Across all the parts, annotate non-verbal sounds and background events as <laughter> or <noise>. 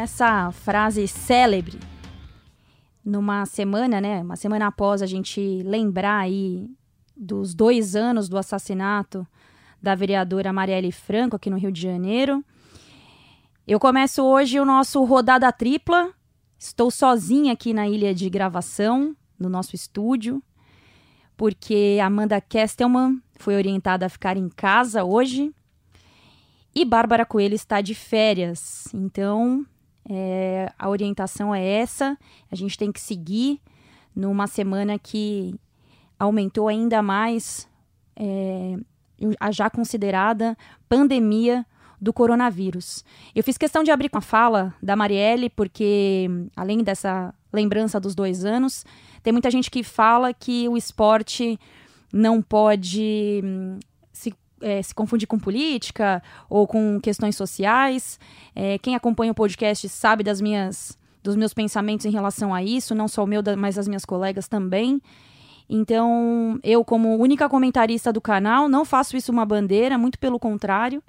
essa frase célebre, numa semana, né? Uma semana após a gente lembrar aí dos dois anos do assassinato da vereadora Marielle Franco aqui no Rio de Janeiro. Eu começo hoje o nosso rodada tripla. Estou sozinha aqui na ilha de gravação, no nosso estúdio, porque Amanda Kestelman foi orientada a ficar em casa hoje e Bárbara Coelho está de férias. Então, é, a orientação é essa. A gente tem que seguir numa semana que aumentou ainda mais é, a já considerada pandemia do coronavírus. Eu fiz questão de abrir com a fala da Marielle, porque, além dessa lembrança dos dois anos, tem muita gente que fala que o esporte não pode hum, é, se confundir com política ou com questões sociais. É, quem acompanha o podcast sabe das minhas, dos meus pensamentos em relação a isso, não só o meu, mas as minhas colegas também. Então, eu, como única comentarista do canal, não faço isso uma bandeira, muito pelo contrário.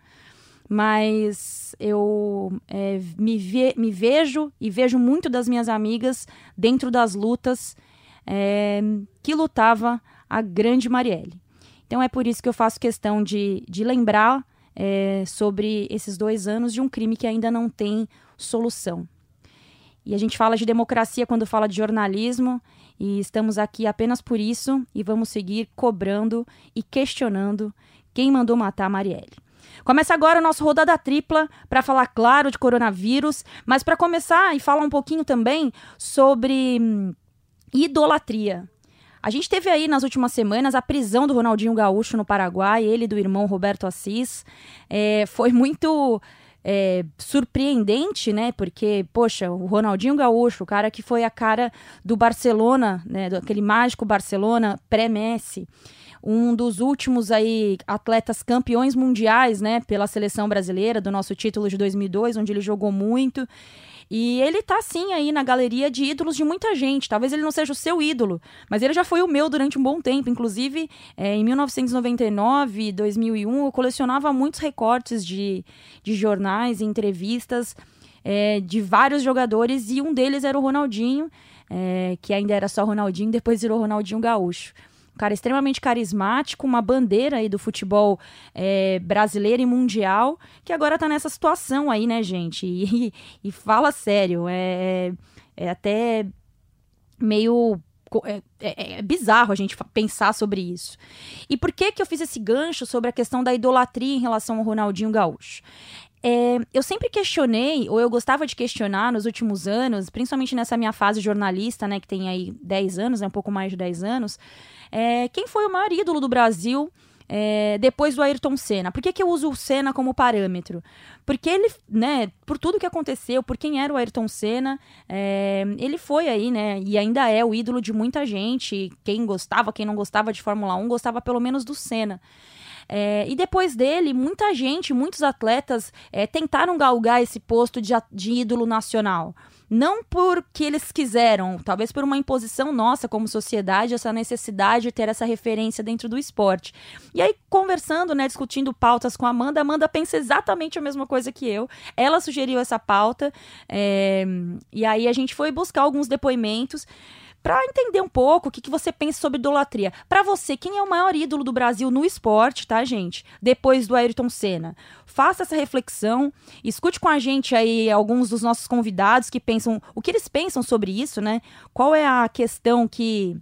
Mas eu é, me, ve me vejo e vejo muito das minhas amigas dentro das lutas é, que lutava a grande Marielle. Então é por isso que eu faço questão de, de lembrar é, sobre esses dois anos de um crime que ainda não tem solução. E a gente fala de democracia quando fala de jornalismo, e estamos aqui apenas por isso e vamos seguir cobrando e questionando quem mandou matar a Marielle. Começa agora o nosso rodada tripla para falar claro de coronavírus, mas para começar e falar um pouquinho também sobre hum, idolatria. A gente teve aí nas últimas semanas a prisão do Ronaldinho Gaúcho no Paraguai, ele do irmão Roberto Assis. É, foi muito é, surpreendente, né? Porque, poxa, o Ronaldinho Gaúcho, o cara que foi a cara do Barcelona, né? Aquele mágico Barcelona pré-Messi um dos últimos aí atletas campeões mundiais, né, pela seleção brasileira do nosso título de 2002, onde ele jogou muito. E ele tá sim aí na galeria de ídolos de muita gente. Talvez ele não seja o seu ídolo, mas ele já foi o meu durante um bom tempo. Inclusive, é, em 1999, 2001, eu colecionava muitos recortes de, de jornais e entrevistas é, de vários jogadores e um deles era o Ronaldinho, é, que ainda era só Ronaldinho, depois virou Ronaldinho Gaúcho cara extremamente carismático, uma bandeira aí do futebol é, brasileiro e mundial, que agora tá nessa situação aí, né, gente? E, <laughs> e fala sério, é, é até meio é, é, é, bizarro a gente pensar sobre isso. E por que que eu fiz esse gancho sobre a questão da idolatria em relação ao Ronaldinho Gaúcho? É, eu sempre questionei, ou eu gostava de questionar nos últimos anos, principalmente nessa minha fase jornalista, né, que tem aí 10 anos, né, um pouco mais de 10 anos, é, quem foi o maior ídolo do Brasil é, depois do Ayrton Senna. Por que, que eu uso o Senna como parâmetro? Porque ele, né, por tudo que aconteceu, por quem era o Ayrton Senna, é, ele foi aí, né, e ainda é o ídolo de muita gente. Quem gostava, quem não gostava de Fórmula 1, gostava pelo menos do Senna. É, e depois dele, muita gente, muitos atletas é, tentaram galgar esse posto de, de ídolo nacional. Não porque eles quiseram, talvez por uma imposição nossa como sociedade, essa necessidade de ter essa referência dentro do esporte. E aí, conversando, né, discutindo pautas com a Amanda, a Amanda pensa exatamente a mesma coisa que eu. Ela sugeriu essa pauta, é, e aí a gente foi buscar alguns depoimentos para entender um pouco o que, que você pensa sobre idolatria. Para você, quem é o maior ídolo do Brasil no esporte, tá, gente? Depois do Ayrton Senna. Faça essa reflexão, escute com a gente aí alguns dos nossos convidados que pensam, o que eles pensam sobre isso, né? Qual é a questão que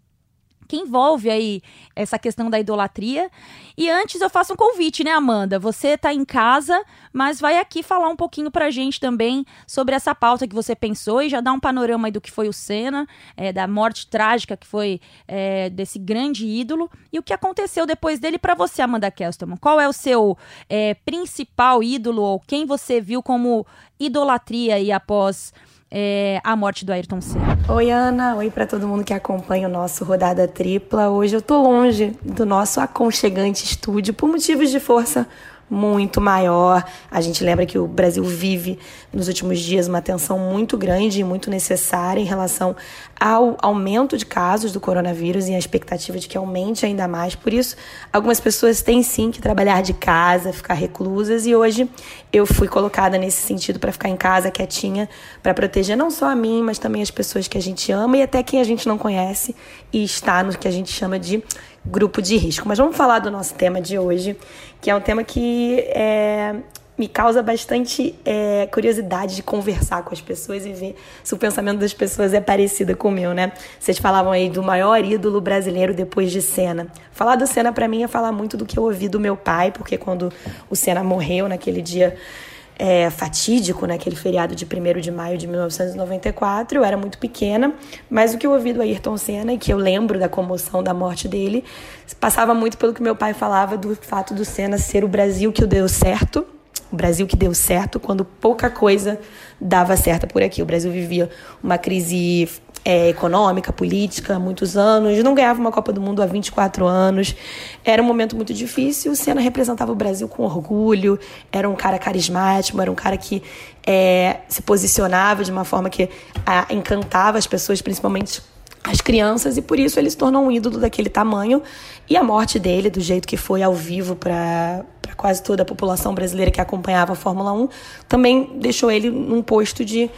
que envolve aí essa questão da idolatria. E antes eu faço um convite, né, Amanda? Você tá em casa, mas vai aqui falar um pouquinho pra gente também sobre essa pauta que você pensou e já dar um panorama aí do que foi o Senna, é, da morte trágica que foi é, desse grande ídolo e o que aconteceu depois dele para você, Amanda Kestelman. Qual é o seu é, principal ídolo ou quem você viu como idolatria aí após é, a morte do Ayrton Senna. Oi, Ana. Oi para todo mundo que acompanha o nosso Rodada Tripla. Hoje eu tô longe do nosso aconchegante estúdio por motivos de força muito maior. A gente lembra que o Brasil vive nos últimos dias uma tensão muito grande e muito necessária em relação ao aumento de casos do coronavírus e a expectativa de que aumente ainda mais. Por isso, algumas pessoas têm sim que trabalhar de casa, ficar reclusas e hoje eu fui colocada nesse sentido para ficar em casa quietinha, para proteger não só a mim, mas também as pessoas que a gente ama e até quem a gente não conhece e está no que a gente chama de grupo de risco. Mas vamos falar do nosso tema de hoje, que é um tema que é, me causa bastante é, curiosidade de conversar com as pessoas e ver se o pensamento das pessoas é parecido com o meu, né? Vocês falavam aí do maior ídolo brasileiro depois de Senna. Falar do Senna para mim é falar muito do que eu ouvi do meu pai, porque quando o Senna morreu naquele dia é, fatídico naquele feriado de 1 de maio de 1994. Eu era muito pequena, mas o que eu ouvi do Ayrton Senna e que eu lembro da comoção da morte dele passava muito pelo que meu pai falava do fato do Senna ser o Brasil que deu certo. O Brasil que deu certo quando pouca coisa dava certo por aqui. O Brasil vivia uma crise é, econômica, política muitos anos, não ganhava uma Copa do Mundo há 24 anos. Era um momento muito difícil. O Senna representava o Brasil com orgulho, era um cara carismático, era um cara que é, se posicionava de uma forma que a, encantava as pessoas, principalmente as crianças, e por isso ele se tornou um ídolo daquele tamanho. E a morte dele, do jeito que foi ao vivo para quase toda a população brasileira que acompanhava a Fórmula 1, também deixou ele num posto de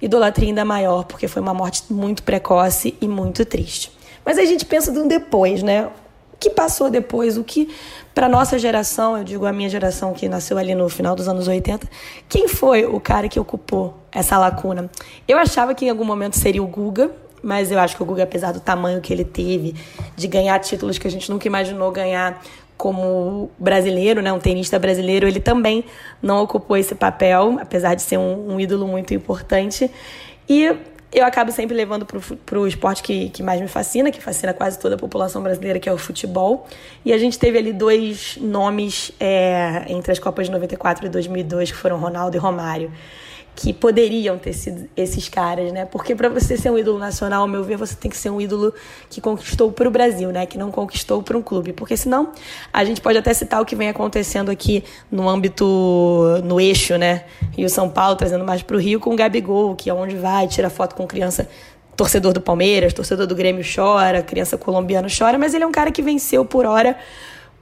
idolatria ainda maior, porque foi uma morte muito precoce e muito triste. Mas a gente pensa de um depois, né? O que passou depois? O que, para nossa geração, eu digo a minha geração que nasceu ali no final dos anos 80, quem foi o cara que ocupou essa lacuna? Eu achava que em algum momento seria o Guga, mas eu acho que o Guga, apesar do tamanho que ele teve, de ganhar títulos que a gente nunca imaginou ganhar como brasileiro, né, um tenista brasileiro, ele também não ocupou esse papel, apesar de ser um, um ídolo muito importante. E eu acabo sempre levando para o esporte que, que mais me fascina, que fascina quase toda a população brasileira, que é o futebol. E a gente teve ali dois nomes é, entre as Copas de 94 e 2002, que foram Ronaldo e Romário que poderiam ter sido esses caras, né? Porque para você ser um ídolo nacional, ao meu ver, você tem que ser um ídolo que conquistou para o Brasil, né? Que não conquistou para um clube, porque senão a gente pode até citar o que vem acontecendo aqui no âmbito no eixo, né? Rio São Paulo trazendo mais para o Rio com o Gabigol, que é onde vai, tira foto com criança torcedor do Palmeiras, torcedor do Grêmio chora, criança colombiana chora, mas ele é um cara que venceu por hora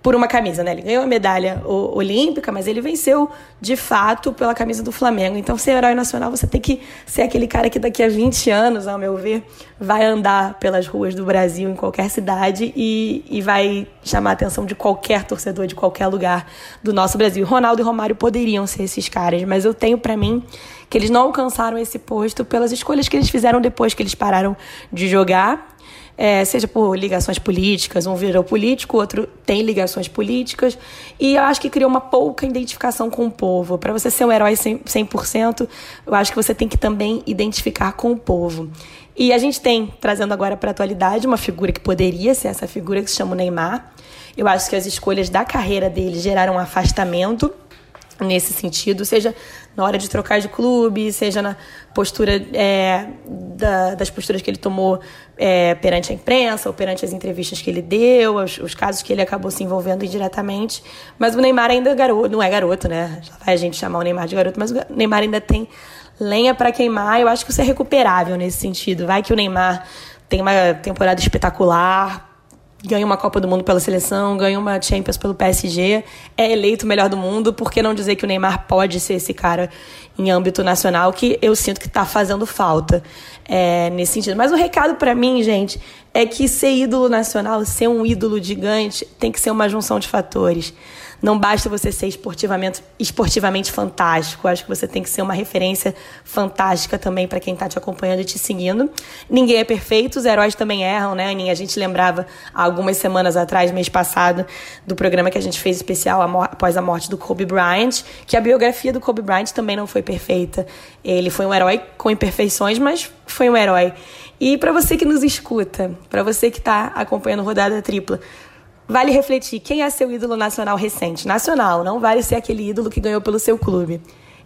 por uma camisa, né? Ele ganhou a medalha olímpica, mas ele venceu de fato pela camisa do Flamengo. Então, ser herói nacional, você tem que ser aquele cara que daqui a 20 anos, ao meu ver, vai andar pelas ruas do Brasil, em qualquer cidade, e, e vai chamar a atenção de qualquer torcedor de qualquer lugar do nosso Brasil. Ronaldo e Romário poderiam ser esses caras, mas eu tenho para mim que eles não alcançaram esse posto pelas escolhas que eles fizeram depois que eles pararam de jogar é, seja por ligações políticas, um virou político, outro tem ligações políticas, e eu acho que criou uma pouca identificação com o povo. Para você ser um herói 100%, 100%, eu acho que você tem que também identificar com o povo. E a gente tem, trazendo agora para a atualidade, uma figura que poderia ser essa figura que se chama Neymar. Eu acho que as escolhas da carreira dele geraram um afastamento nesse sentido, seja na hora de trocar de clube, seja na postura é, da, das posturas que ele tomou é, perante a imprensa ou perante as entrevistas que ele deu, os, os, casos que ele acabou se envolvendo indiretamente. Mas o Neymar ainda é garoto, não é garoto, né? Já vai a gente chamar o Neymar de garoto, mas o Neymar ainda tem lenha para queimar. Eu acho que isso é recuperável nesse sentido. Vai que o Neymar tem uma temporada espetacular, ganha uma Copa do Mundo pela seleção, ganha uma Champions pelo PSG, é eleito o melhor do mundo, por que não dizer que o Neymar pode ser esse cara em âmbito nacional que eu sinto que está fazendo falta é, nesse sentido. Mas o recado para mim, gente, é que ser ídolo nacional, ser um ídolo gigante, tem que ser uma junção de fatores. Não basta você ser esportivamente, esportivamente fantástico. Acho que você tem que ser uma referência fantástica também para quem está te acompanhando e te seguindo. Ninguém é perfeito, os heróis também erram, né, Aninha? A gente lembrava algumas semanas atrás, mês passado, do programa que a gente fez especial após a morte do Kobe Bryant, que a biografia do Kobe Bryant também não foi perfeita. Ele foi um herói com imperfeições, mas foi um herói. E para você que nos escuta, para você que está acompanhando Rodada Tripla, Vale refletir quem é seu ídolo nacional recente. Nacional, não vale ser aquele ídolo que ganhou pelo seu clube.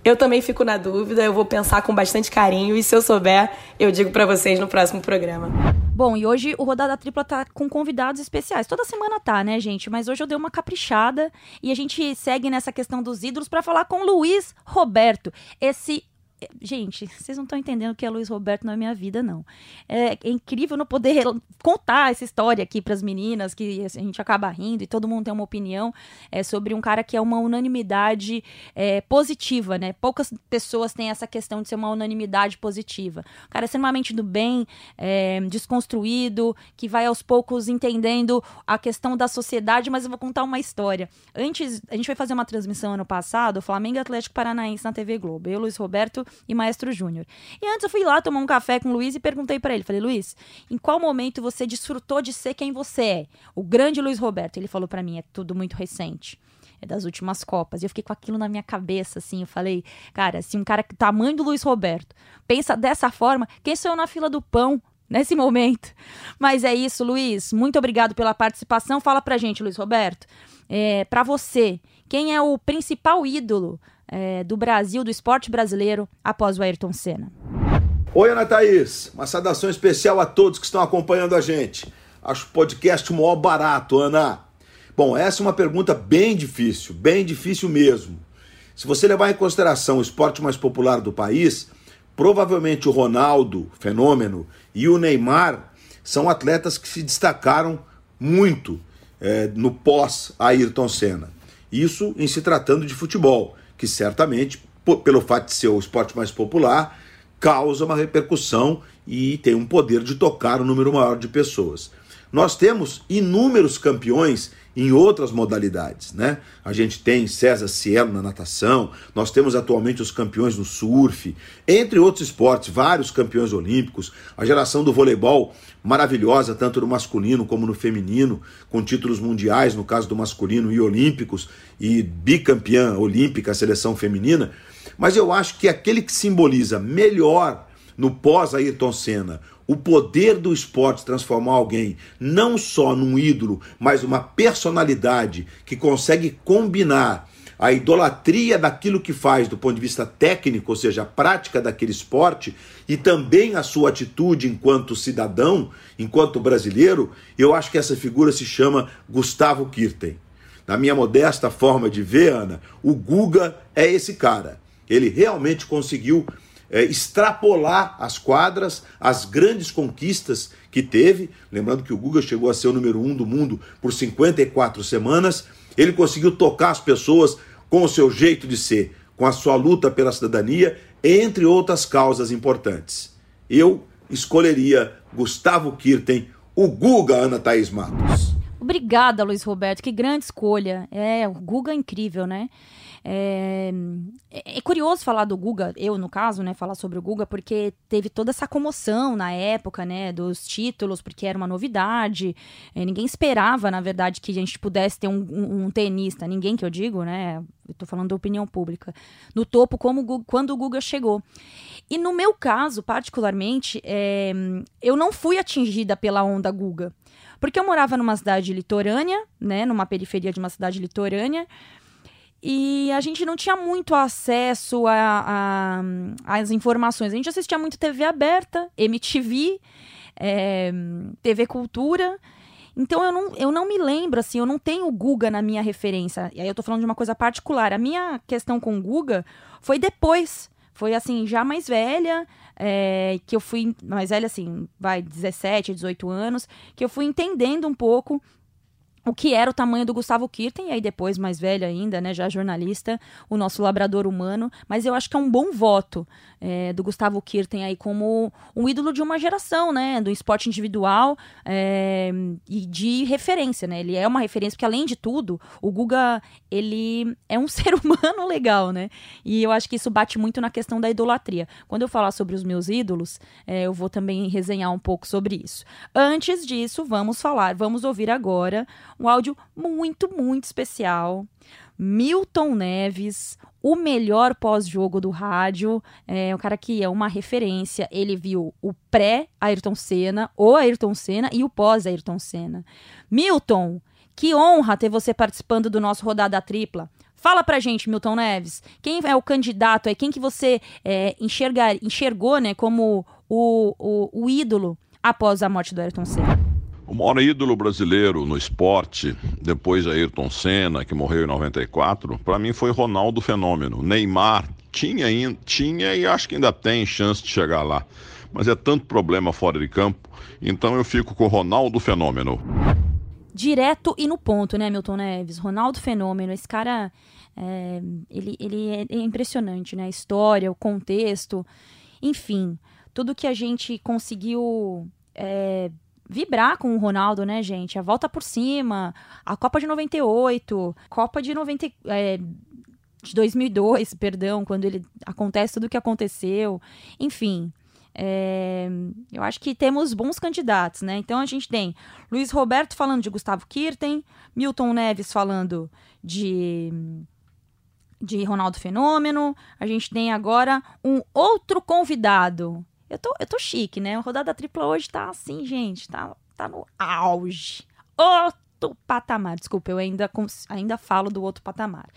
Eu também fico na dúvida, eu vou pensar com bastante carinho e se eu souber, eu digo para vocês no próximo programa. Bom, e hoje o Rodada Tripla tá com convidados especiais. Toda semana tá, né, gente? Mas hoje eu dei uma caprichada e a gente segue nessa questão dos ídolos para falar com Luiz Roberto, esse Gente, vocês não estão entendendo o que é Luiz Roberto na minha vida, não. É, é incrível não poder contar essa história aqui para as meninas, que a gente acaba rindo e todo mundo tem uma opinião é, sobre um cara que é uma unanimidade é, positiva, né? Poucas pessoas têm essa questão de ser uma unanimidade positiva. O cara é extremamente do bem, é, desconstruído, que vai aos poucos entendendo a questão da sociedade, mas eu vou contar uma história. Antes, a gente foi fazer uma transmissão ano passado, Flamengo Atlético Paranaense na TV Globo. Eu, Luiz Roberto e Maestro Júnior. E antes eu fui lá tomar um café com o Luiz e perguntei para ele, falei, Luiz, em qual momento você desfrutou de ser quem você é? O grande Luiz Roberto. Ele falou para mim, é tudo muito recente é das últimas Copas. E eu fiquei com aquilo na minha cabeça, assim. Eu falei, cara, se um cara tamanho do Luiz Roberto pensa dessa forma, quem sou eu na fila do pão nesse momento? <laughs> Mas é isso, Luiz. Muito obrigado pela participação. Fala pra gente, Luiz Roberto. É, para você, quem é o principal ídolo é, do Brasil, do esporte brasileiro, após o Ayrton Senna. Oi, Ana Thaís. Uma saudação especial a todos que estão acompanhando a gente. Acho o podcast o maior barato, Ana. Bom, essa é uma pergunta bem difícil, bem difícil mesmo. Se você levar em consideração o esporte mais popular do país, provavelmente o Ronaldo, fenômeno, e o Neymar são atletas que se destacaram muito é, no pós-Ayrton Senna. Isso em se tratando de futebol que certamente, pelo fato de ser o esporte mais popular, causa uma repercussão e tem um poder de tocar um número maior de pessoas. Nós temos inúmeros campeões em outras modalidades, né? A gente tem César Cielo na natação, nós temos atualmente os campeões no surf, entre outros esportes, vários campeões olímpicos, a geração do voleibol maravilhosa, tanto no masculino como no feminino, com títulos mundiais, no caso do masculino, e olímpicos, e bicampeã olímpica, a seleção feminina. Mas eu acho que aquele que simboliza melhor no pós-Ayrton Senna o poder do esporte transformar alguém não só num ídolo, mas uma personalidade que consegue combinar a idolatria daquilo que faz do ponto de vista técnico, ou seja, a prática daquele esporte, e também a sua atitude enquanto cidadão, enquanto brasileiro, eu acho que essa figura se chama Gustavo Kirten. Na minha modesta forma de ver, Ana, o Guga é esse cara. Ele realmente conseguiu é, extrapolar as quadras, as grandes conquistas que teve. Lembrando que o Guga chegou a ser o número um do mundo por 54 semanas. Ele conseguiu tocar as pessoas com o seu jeito de ser, com a sua luta pela cidadania, entre outras causas importantes. Eu escolheria Gustavo Kirten, o Guga Ana Thaís Matos. Obrigada, Luiz Roberto. Que grande escolha. É, o Guga é incrível, né? É, é, curioso falar do Guga, eu no caso, né, falar sobre o Guga, porque teve toda essa comoção na época, né, dos títulos, porque era uma novidade. É, ninguém esperava, na verdade, que a gente pudesse ter um, um, um, tenista, ninguém que eu digo, né, eu tô falando da opinião pública, no topo como quando o Guga chegou. E no meu caso, particularmente, é, eu não fui atingida pela onda Guga. Porque eu morava numa cidade litorânea, né, numa periferia de uma cidade litorânea, e a gente não tinha muito acesso às informações. A gente assistia muito TV aberta, MTV, é, TV Cultura. Então eu não, eu não me lembro, assim, eu não tenho o Guga na minha referência. E aí eu tô falando de uma coisa particular. A minha questão com o Guga foi depois. Foi assim, já mais velha, é, que eu fui. Mais velha, assim, vai, 17, 18 anos, que eu fui entendendo um pouco o que era o tamanho do Gustavo Kirten, e aí depois, mais velho ainda, né, já jornalista, o nosso labrador humano, mas eu acho que é um bom voto é, do Gustavo Kirten aí como um ídolo de uma geração, né, do esporte individual é, e de referência, né, ele é uma referência, porque além de tudo, o Guga, ele é um <laughs> ser humano legal, né, e eu acho que isso bate muito na questão da idolatria. Quando eu falar sobre os meus ídolos, é, eu vou também resenhar um pouco sobre isso. Antes disso, vamos falar, vamos ouvir agora um áudio muito, muito especial. Milton Neves, o melhor pós-jogo do rádio, é um cara que é uma referência. Ele viu o pré-Ayrton Senna, o Ayrton Senna e o pós-Ayrton Senna. Milton, que honra ter você participando do nosso Rodada Tripla. Fala pra gente, Milton Neves, quem é o candidato aí, quem que você é, enxergar, enxergou né, como o, o, o ídolo após a morte do Ayrton Senna. O maior ídolo brasileiro no esporte, depois de Ayrton Senna, que morreu em 94, para mim foi Ronaldo Fenômeno. Neymar tinha, tinha e acho que ainda tem chance de chegar lá. Mas é tanto problema fora de campo, então eu fico com Ronaldo Fenômeno. Direto e no ponto, né, Milton Neves? Ronaldo Fenômeno, esse cara, é, ele, ele é impressionante, né? A história, o contexto, enfim, tudo que a gente conseguiu é, vibrar com o Ronaldo, né, gente? A volta por cima, a Copa de 98, Copa de 90, é, de 2002, perdão, quando ele acontece tudo o que aconteceu, enfim. É, eu acho que temos bons candidatos, né? Então a gente tem Luiz Roberto falando de Gustavo Kirten, Milton Neves falando de de Ronaldo Fenômeno. A gente tem agora um outro convidado eu tô, eu tô chique, né? A rodada tripla hoje tá assim, gente. Tá, tá no auge. Outro patamar. Desculpa, eu ainda, ainda falo do outro patamar.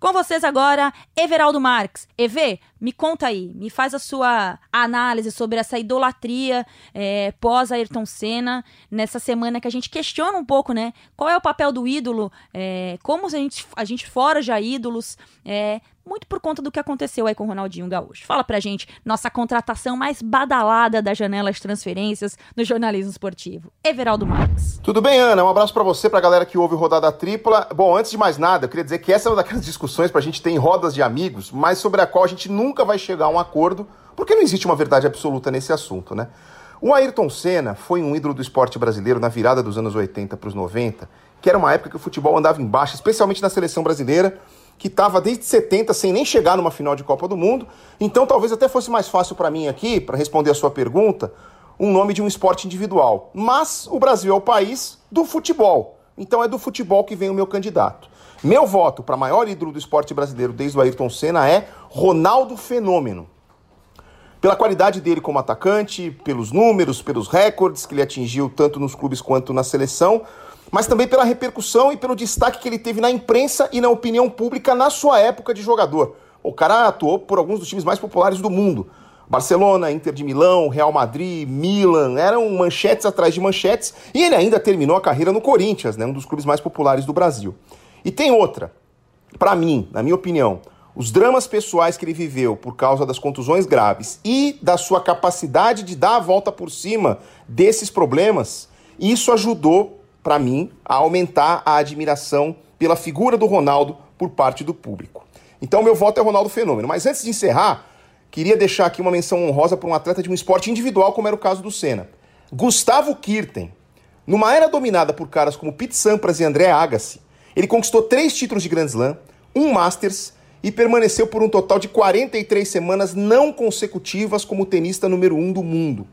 Com vocês agora, Everaldo Marques. EV, me conta aí, me faz a sua análise sobre essa idolatria é, pós Ayrton Senna, nessa semana que a gente questiona um pouco, né? Qual é o papel do ídolo, é, como a gente, a gente forja ídolos, é, muito por conta do que aconteceu aí com o Ronaldinho Gaúcho. Fala pra gente, nossa contratação mais badalada da janela de transferências no jornalismo esportivo. Everaldo Marques. Tudo bem, Ana? Um abraço para você, pra galera que ouve Rodada Tripla. Bom, antes de mais nada, eu queria dizer que essa é uma daquelas discussões pra gente ter em rodas de amigos, mas sobre a qual a gente nunca vai chegar a um acordo, porque não existe uma verdade absoluta nesse assunto, né? O Ayrton Senna foi um ídolo do esporte brasileiro na virada dos anos 80 para os 90, que era uma época que o futebol andava em baixa, especialmente na seleção brasileira, que estava desde 70 sem nem chegar numa final de Copa do Mundo. Então talvez até fosse mais fácil para mim aqui, para responder a sua pergunta, um nome de um esporte individual. Mas o Brasil é o país do futebol. Então é do futebol que vem o meu candidato. Meu voto para maior ídolo do esporte brasileiro desde o Ayrton Senna é Ronaldo Fenômeno. Pela qualidade dele como atacante, pelos números, pelos recordes que ele atingiu tanto nos clubes quanto na seleção, mas também pela repercussão e pelo destaque que ele teve na imprensa e na opinião pública na sua época de jogador. O cara atuou por alguns dos times mais populares do mundo. Barcelona, Inter de Milão, Real Madrid, Milan, eram manchetes atrás de manchetes, e ele ainda terminou a carreira no Corinthians, né, um dos clubes mais populares do Brasil. E tem outra, para mim, na minha opinião, os dramas pessoais que ele viveu por causa das contusões graves e da sua capacidade de dar a volta por cima desses problemas, isso ajudou para mim, a aumentar a admiração pela figura do Ronaldo por parte do público. Então, meu voto é Ronaldo Fenômeno. Mas antes de encerrar, queria deixar aqui uma menção honrosa para um atleta de um esporte individual, como era o caso do Senna. Gustavo Kirten. Numa era dominada por caras como Pete Sampras e André Agassi, ele conquistou três títulos de Grand Slam, um Masters e permaneceu por um total de 43 semanas não consecutivas como tenista número um do mundo.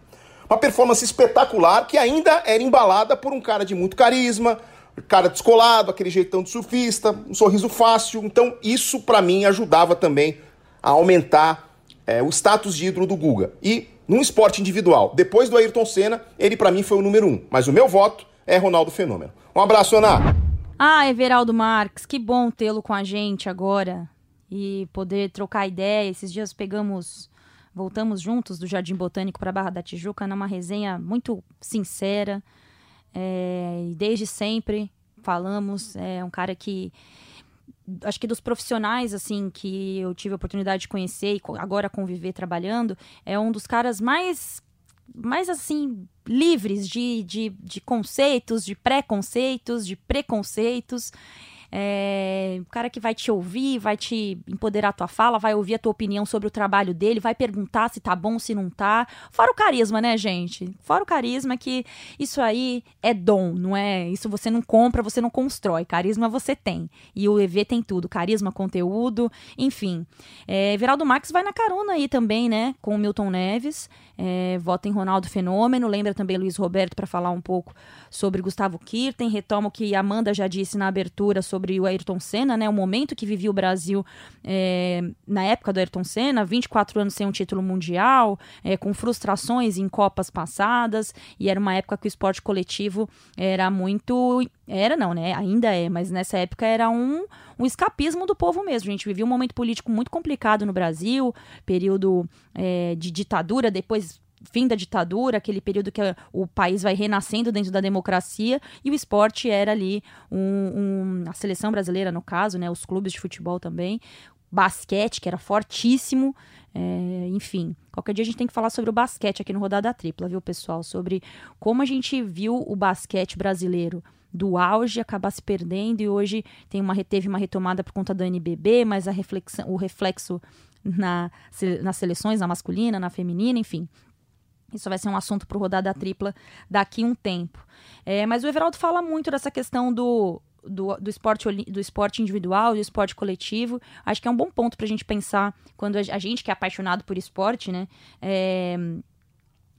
Uma performance espetacular que ainda era embalada por um cara de muito carisma, cara descolado, aquele jeitão de surfista, um sorriso fácil. Então, isso para mim ajudava também a aumentar é, o status de ídolo do Guga. E num esporte individual, depois do Ayrton Senna, ele para mim foi o número um. Mas o meu voto é Ronaldo Fenômeno. Um abraço, Ana. Ah, Everaldo Marques, que bom tê-lo com a gente agora e poder trocar ideia. Esses dias pegamos Voltamos juntos do Jardim Botânico para Barra da Tijuca numa resenha muito sincera. É, e desde sempre falamos. É um cara que acho que dos profissionais assim que eu tive a oportunidade de conhecer e agora conviver trabalhando é um dos caras mais mais assim livres de, de, de conceitos de preconceitos de preconceitos é, o cara que vai te ouvir, vai te empoderar a tua fala, vai ouvir a tua opinião sobre o trabalho dele, vai perguntar se tá bom, se não tá. Fora o carisma, né, gente? Fora o carisma que isso aí é dom, não é? Isso você não compra, você não constrói. Carisma você tem. E o EV tem tudo: carisma, conteúdo, enfim. É, Veraldo Max vai na carona aí também, né? Com o Milton Neves. É, vota em Ronaldo Fenômeno. Lembra também Luiz Roberto para falar um pouco sobre Gustavo Kirten. Retoma o que Amanda já disse na abertura sobre o Ayrton Senna, né? O momento que vivia o Brasil é, na época do Ayrton Senna, 24 anos sem um título mundial, é, com frustrações em Copas passadas, e era uma época que o esporte coletivo era muito. Era não, né? Ainda é, mas nessa época era um, um escapismo do povo mesmo. A gente vivia um momento político muito complicado no Brasil, período é, de ditadura, depois fim da ditadura, aquele período que o país vai renascendo dentro da democracia, e o esporte era ali um, um, a seleção brasileira, no caso, né, os clubes de futebol também, basquete, que era fortíssimo, é, enfim. Qualquer dia a gente tem que falar sobre o basquete aqui no Rodada Tripla, viu, pessoal? Sobre como a gente viu o basquete brasileiro do auge acabar se perdendo e hoje tem uma, teve uma retomada por conta da NBB, mas a reflexão, o reflexo na, nas seleções, na masculina, na feminina, enfim. Isso vai ser um assunto para o Rodada Tripla daqui um tempo. É, mas o Everaldo fala muito dessa questão do, do, do, esporte, do esporte individual, do esporte coletivo. Acho que é um bom ponto para a gente pensar quando a, gente que é apaixonado por esporte, né? É,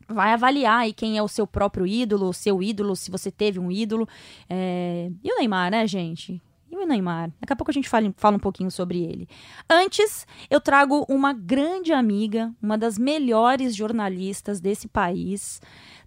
vai avaliar aí quem é o seu próprio ídolo, o seu ídolo, se você teve um ídolo. É... E o Neymar, né, gente? O Neymar? Daqui a pouco a gente fala, fala um pouquinho sobre ele. Antes, eu trago uma grande amiga, uma das melhores jornalistas desse país.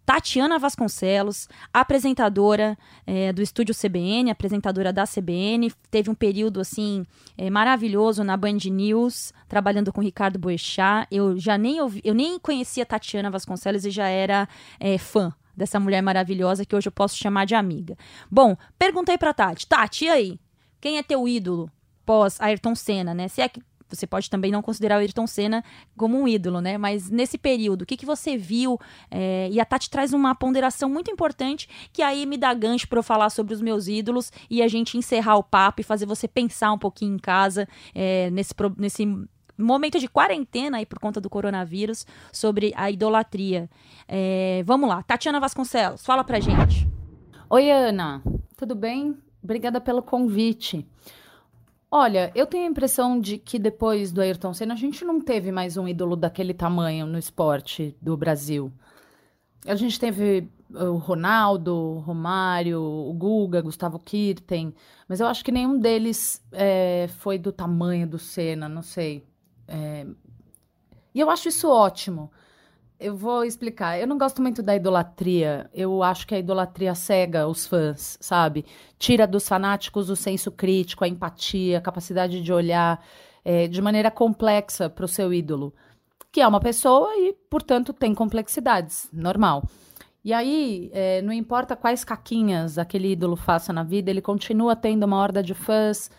Tatiana Vasconcelos, apresentadora é, do estúdio CBN, apresentadora da CBN, teve um período assim é, maravilhoso na Band News, trabalhando com Ricardo Boechat. Eu já nem ouvi, eu nem conhecia Tatiana Vasconcelos e já era é, fã dessa mulher maravilhosa que hoje eu posso chamar de amiga. Bom, perguntei para Tati, Tati, e aí? Quem é teu ídolo pós Ayrton Senna, né? Se é que você pode também não considerar o Ayrton Senna como um ídolo, né? Mas nesse período, o que, que você viu? É, e a Tati traz uma ponderação muito importante que aí me dá gancho para eu falar sobre os meus ídolos e a gente encerrar o papo e fazer você pensar um pouquinho em casa é, nesse, nesse momento de quarentena aí por conta do coronavírus sobre a idolatria. É, vamos lá, Tatiana Vasconcelos, fala pra gente. Oi, Ana, tudo bem? Obrigada pelo convite. Olha, eu tenho a impressão de que depois do Ayrton Senna, a gente não teve mais um ídolo daquele tamanho no esporte do Brasil. A gente teve o Ronaldo, o Romário, o Guga, Gustavo Kirten, mas eu acho que nenhum deles é, foi do tamanho do Senna, não sei. É... E eu acho isso ótimo, eu vou explicar. Eu não gosto muito da idolatria. Eu acho que a idolatria cega os fãs, sabe? Tira dos fanáticos o senso crítico, a empatia, a capacidade de olhar é, de maneira complexa para o seu ídolo, que é uma pessoa e, portanto, tem complexidades. Normal. E aí, é, não importa quais caquinhas aquele ídolo faça na vida, ele continua tendo uma horda de fãs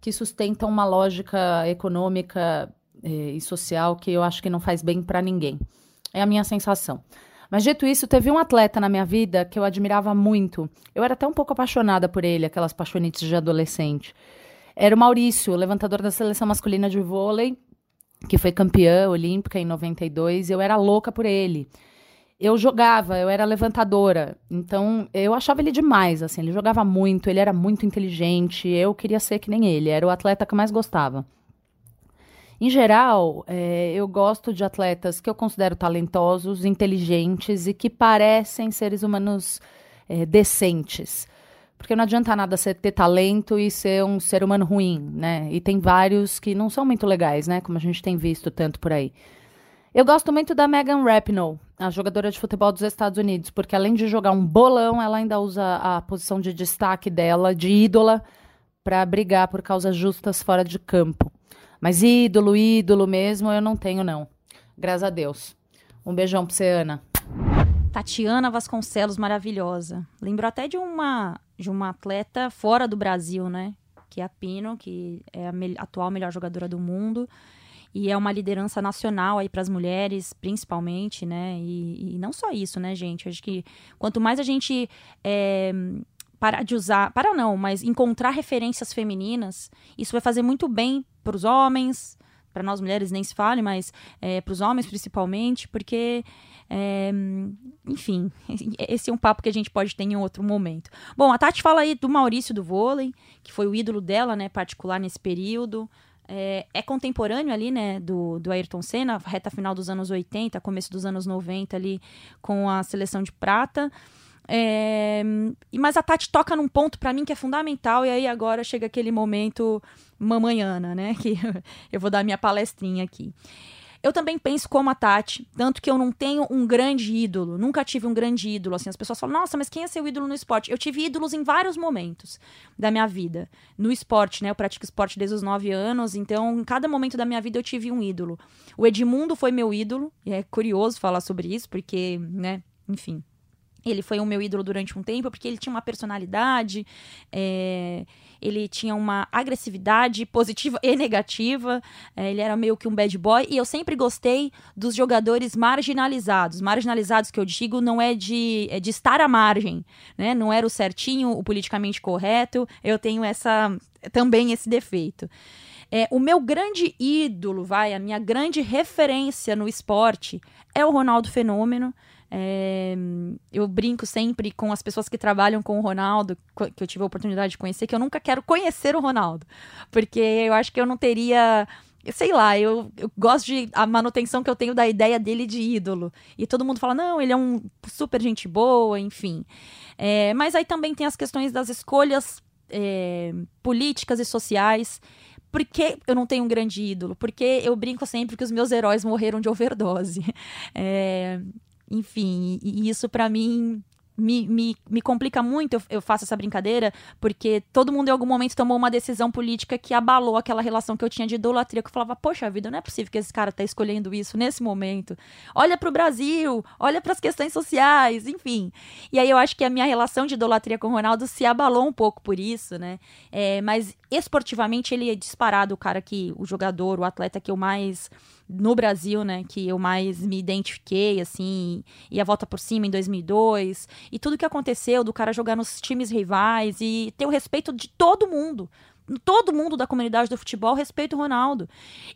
que sustentam uma lógica econômica é, e social que eu acho que não faz bem para ninguém. É a minha sensação. Mas dito isso, teve um atleta na minha vida que eu admirava muito. Eu era até um pouco apaixonada por ele, aquelas paixonites de adolescente. Era o Maurício, levantador da seleção masculina de vôlei, que foi campeã olímpica em 92. Eu era louca por ele. Eu jogava, eu era levantadora. Então, eu achava ele demais, assim. Ele jogava muito, ele era muito inteligente. Eu queria ser que nem ele. Era o atleta que eu mais gostava. Em geral, é, eu gosto de atletas que eu considero talentosos, inteligentes e que parecem seres humanos é, decentes. Porque não adianta nada você ter talento e ser um ser humano ruim, né? E tem vários que não são muito legais, né? Como a gente tem visto tanto por aí. Eu gosto muito da Megan Rapinoe, a jogadora de futebol dos Estados Unidos, porque além de jogar um bolão, ela ainda usa a posição de destaque dela, de ídola, para brigar por causas justas fora de campo. Mas ídolo, ídolo mesmo, eu não tenho, não. Graças a Deus. Um beijão pra você, Ana. Tatiana Vasconcelos, maravilhosa. Lembro até de uma, de uma atleta fora do Brasil, né? Que é a Pino, que é a me atual melhor jogadora do mundo. E é uma liderança nacional aí para as mulheres, principalmente, né? E, e, não só isso, né, gente? Acho que quanto mais a gente é, parar de usar, parar não, mas encontrar referências femininas, isso vai fazer muito bem para os homens, para nós mulheres nem se fale, mas é, para os homens principalmente, porque, é, enfim, <laughs> esse é um papo que a gente pode ter em outro momento. Bom, a Tati fala aí do Maurício do vôlei, que foi o ídolo dela, né, particular nesse período. É, é, contemporâneo ali, né, do, do Ayrton Senna, reta final dos anos 80, começo dos anos 90 ali, com a seleção de prata. É, mas a Tati toca num ponto para mim que é fundamental, e aí agora chega aquele momento mamanhana, né? Que <laughs> eu vou dar minha palestrinha aqui. Eu também penso como a Tati, tanto que eu não tenho um grande ídolo, nunca tive um grande ídolo. Assim, as pessoas falam, nossa, mas quem é seu ídolo no esporte? Eu tive ídolos em vários momentos da minha vida. No esporte, né? Eu pratico esporte desde os nove anos, então em cada momento da minha vida eu tive um ídolo. O Edmundo foi meu ídolo, e é curioso falar sobre isso, porque, né, enfim. Ele foi o meu ídolo durante um tempo, porque ele tinha uma personalidade, é, ele tinha uma agressividade positiva e negativa, é, ele era meio que um bad boy, e eu sempre gostei dos jogadores marginalizados. Marginalizados que eu digo não é de, é de estar à margem, né? Não era o certinho, o politicamente correto, eu tenho essa também esse defeito. É, o meu grande ídolo, vai, a minha grande referência no esporte é o Ronaldo Fenômeno. É, eu brinco sempre com as pessoas que trabalham com o Ronaldo, que eu tive a oportunidade de conhecer, que eu nunca quero conhecer o Ronaldo, porque eu acho que eu não teria sei lá, eu, eu, gosto de a manutenção que eu tenho da ideia dele de ídolo. E todo mundo fala, não, ele é um super gente boa, enfim. É, mas aí também tem as questões das escolhas é, políticas e sociais. Por que eu não tenho um grande ídolo? Porque eu brinco sempre que os meus heróis morreram de overdose. <laughs> É, enfim, e isso para mim me, me, me complica muito, eu, eu, faço essa brincadeira, porque todo mundo em algum momento tomou uma decisão política que abalou aquela relação que eu tinha de idolatria, que eu falava, poxa vida, não é possível que esse cara tá escolhendo isso nesse momento. Olha para o Brasil, olha para as questões sociais, enfim. E aí eu acho que a minha relação de idolatria com o Ronaldo se abalou um pouco por isso, né? É, mas esportivamente ele é disparado o cara que, o jogador, o atleta que eu mais no Brasil, né, que eu mais me identifiquei, assim, e a volta por cima em 2002, e tudo que aconteceu do cara jogar nos times rivais e ter o respeito de todo mundo. Todo mundo da comunidade do futebol respeita o Ronaldo.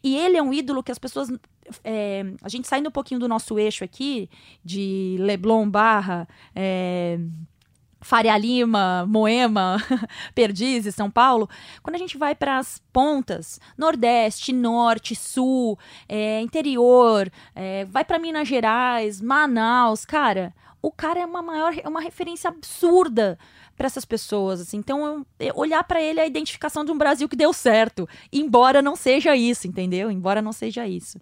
E ele é um ídolo que as pessoas. É, a gente saindo um pouquinho do nosso eixo aqui, de Leblon barra. É, Faria Lima, Moema, <laughs> Perdizes, São Paulo, quando a gente vai para as pontas, Nordeste, Norte, Sul, é, interior, é, vai para Minas Gerais, Manaus, cara, o cara é uma maior, é uma referência absurda para essas pessoas, assim. Então, eu, olhar para ele é a identificação de um Brasil que deu certo, embora não seja isso, entendeu? Embora não seja isso.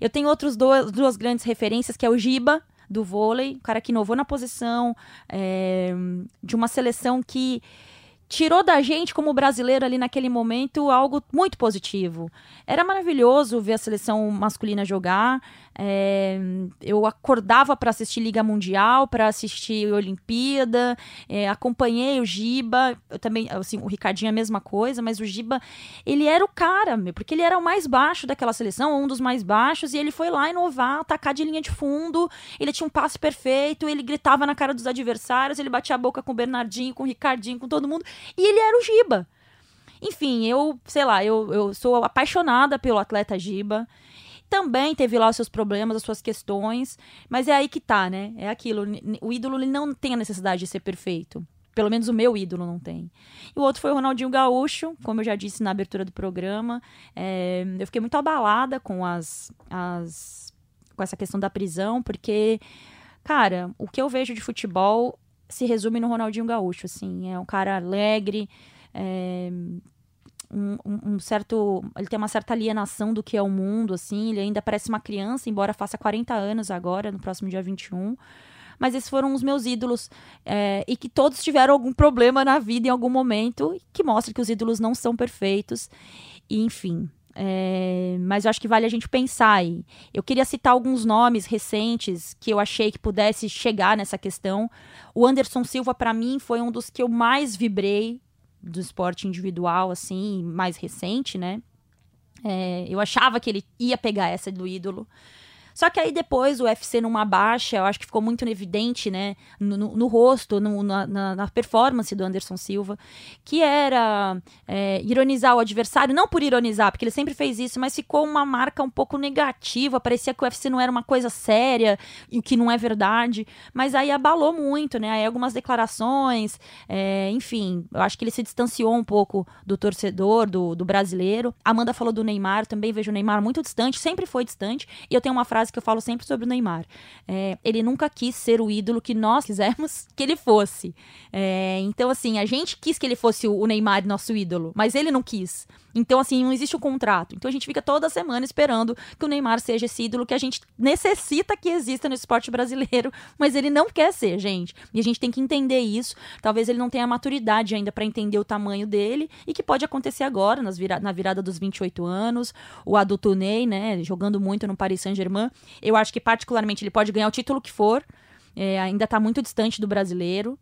Eu tenho outros duas grandes referências, que é o Giba, do vôlei, um cara que inovou na posição, é, de uma seleção que tirou da gente, como brasileiro ali naquele momento, algo muito positivo. Era maravilhoso ver a seleção masculina jogar. É, eu acordava para assistir Liga Mundial, para assistir Olimpíada, é, acompanhei o Giba, eu também, assim, o Ricardinho é a mesma coisa, mas o Giba, ele era o cara, meu, porque ele era o mais baixo daquela seleção, um dos mais baixos, e ele foi lá inovar, atacar de linha de fundo, ele tinha um passe perfeito, ele gritava na cara dos adversários, ele batia a boca com o Bernardinho, com o Ricardinho, com todo mundo, e ele era o Giba. Enfim, eu, sei lá, eu, eu sou apaixonada pelo atleta Giba também teve lá os seus problemas, as suas questões, mas é aí que tá, né? É aquilo. O ídolo não tem a necessidade de ser perfeito. Pelo menos o meu ídolo não tem. E o outro foi o Ronaldinho Gaúcho, como eu já disse na abertura do programa. É, eu fiquei muito abalada com as, as. com essa questão da prisão, porque, cara, o que eu vejo de futebol se resume no Ronaldinho Gaúcho, assim. É um cara alegre, é, um, um, certo. Ele tem uma certa alienação do que é o mundo, assim. Ele ainda parece uma criança, embora faça 40 anos agora, no próximo dia 21. Mas esses foram os meus ídolos. É, e que todos tiveram algum problema na vida em algum momento, que mostra que os ídolos não são perfeitos. E, enfim. É, mas eu acho que vale a gente pensar aí. Eu queria citar alguns nomes recentes que eu achei que pudesse chegar nessa questão. O Anderson Silva, para mim, foi um dos que eu mais vibrei do esporte individual, assim, mais recente, né? É, eu achava que ele ia pegar essa do ídolo. Só que aí depois o UFC numa baixa, eu acho que ficou muito evidente, né, no, no, no rosto, no, na, na, performance do Anderson Silva, que era é, ironizar o adversário, não por ironizar, porque ele sempre fez isso, mas ficou uma marca um pouco negativa, parecia que o UFC não era uma coisa séria, e o que não é verdade, mas aí abalou muito, né, aí algumas declarações, é, enfim, eu acho que ele se distanciou um pouco do torcedor, do, do brasileiro. Amanda falou do Neymar, também vejo o Neymar muito distante, sempre foi distante, e eu tenho uma frase frase que eu falo sempre sobre o Neymar. É, ele nunca quis ser o ídolo que nós quisemos que ele fosse. É, então, assim, a gente quis que ele fosse o Neymar, nosso ídolo, mas ele não quis. Então, assim, não existe o contrato. Então a gente fica toda semana esperando que o Neymar seja esse ídolo que a gente necessita que exista no esporte brasileiro, <laughs> mas ele não quer ser, gente. E a gente tem que entender isso. Talvez ele não tenha maturidade ainda para entender o tamanho dele e que pode acontecer agora, nas vira na virada dos 28 anos. O adulto Ney, né, jogando muito no Paris Saint-Germain. Eu acho que, particularmente, ele pode ganhar o título que for. É, ainda está muito distante do brasileiro.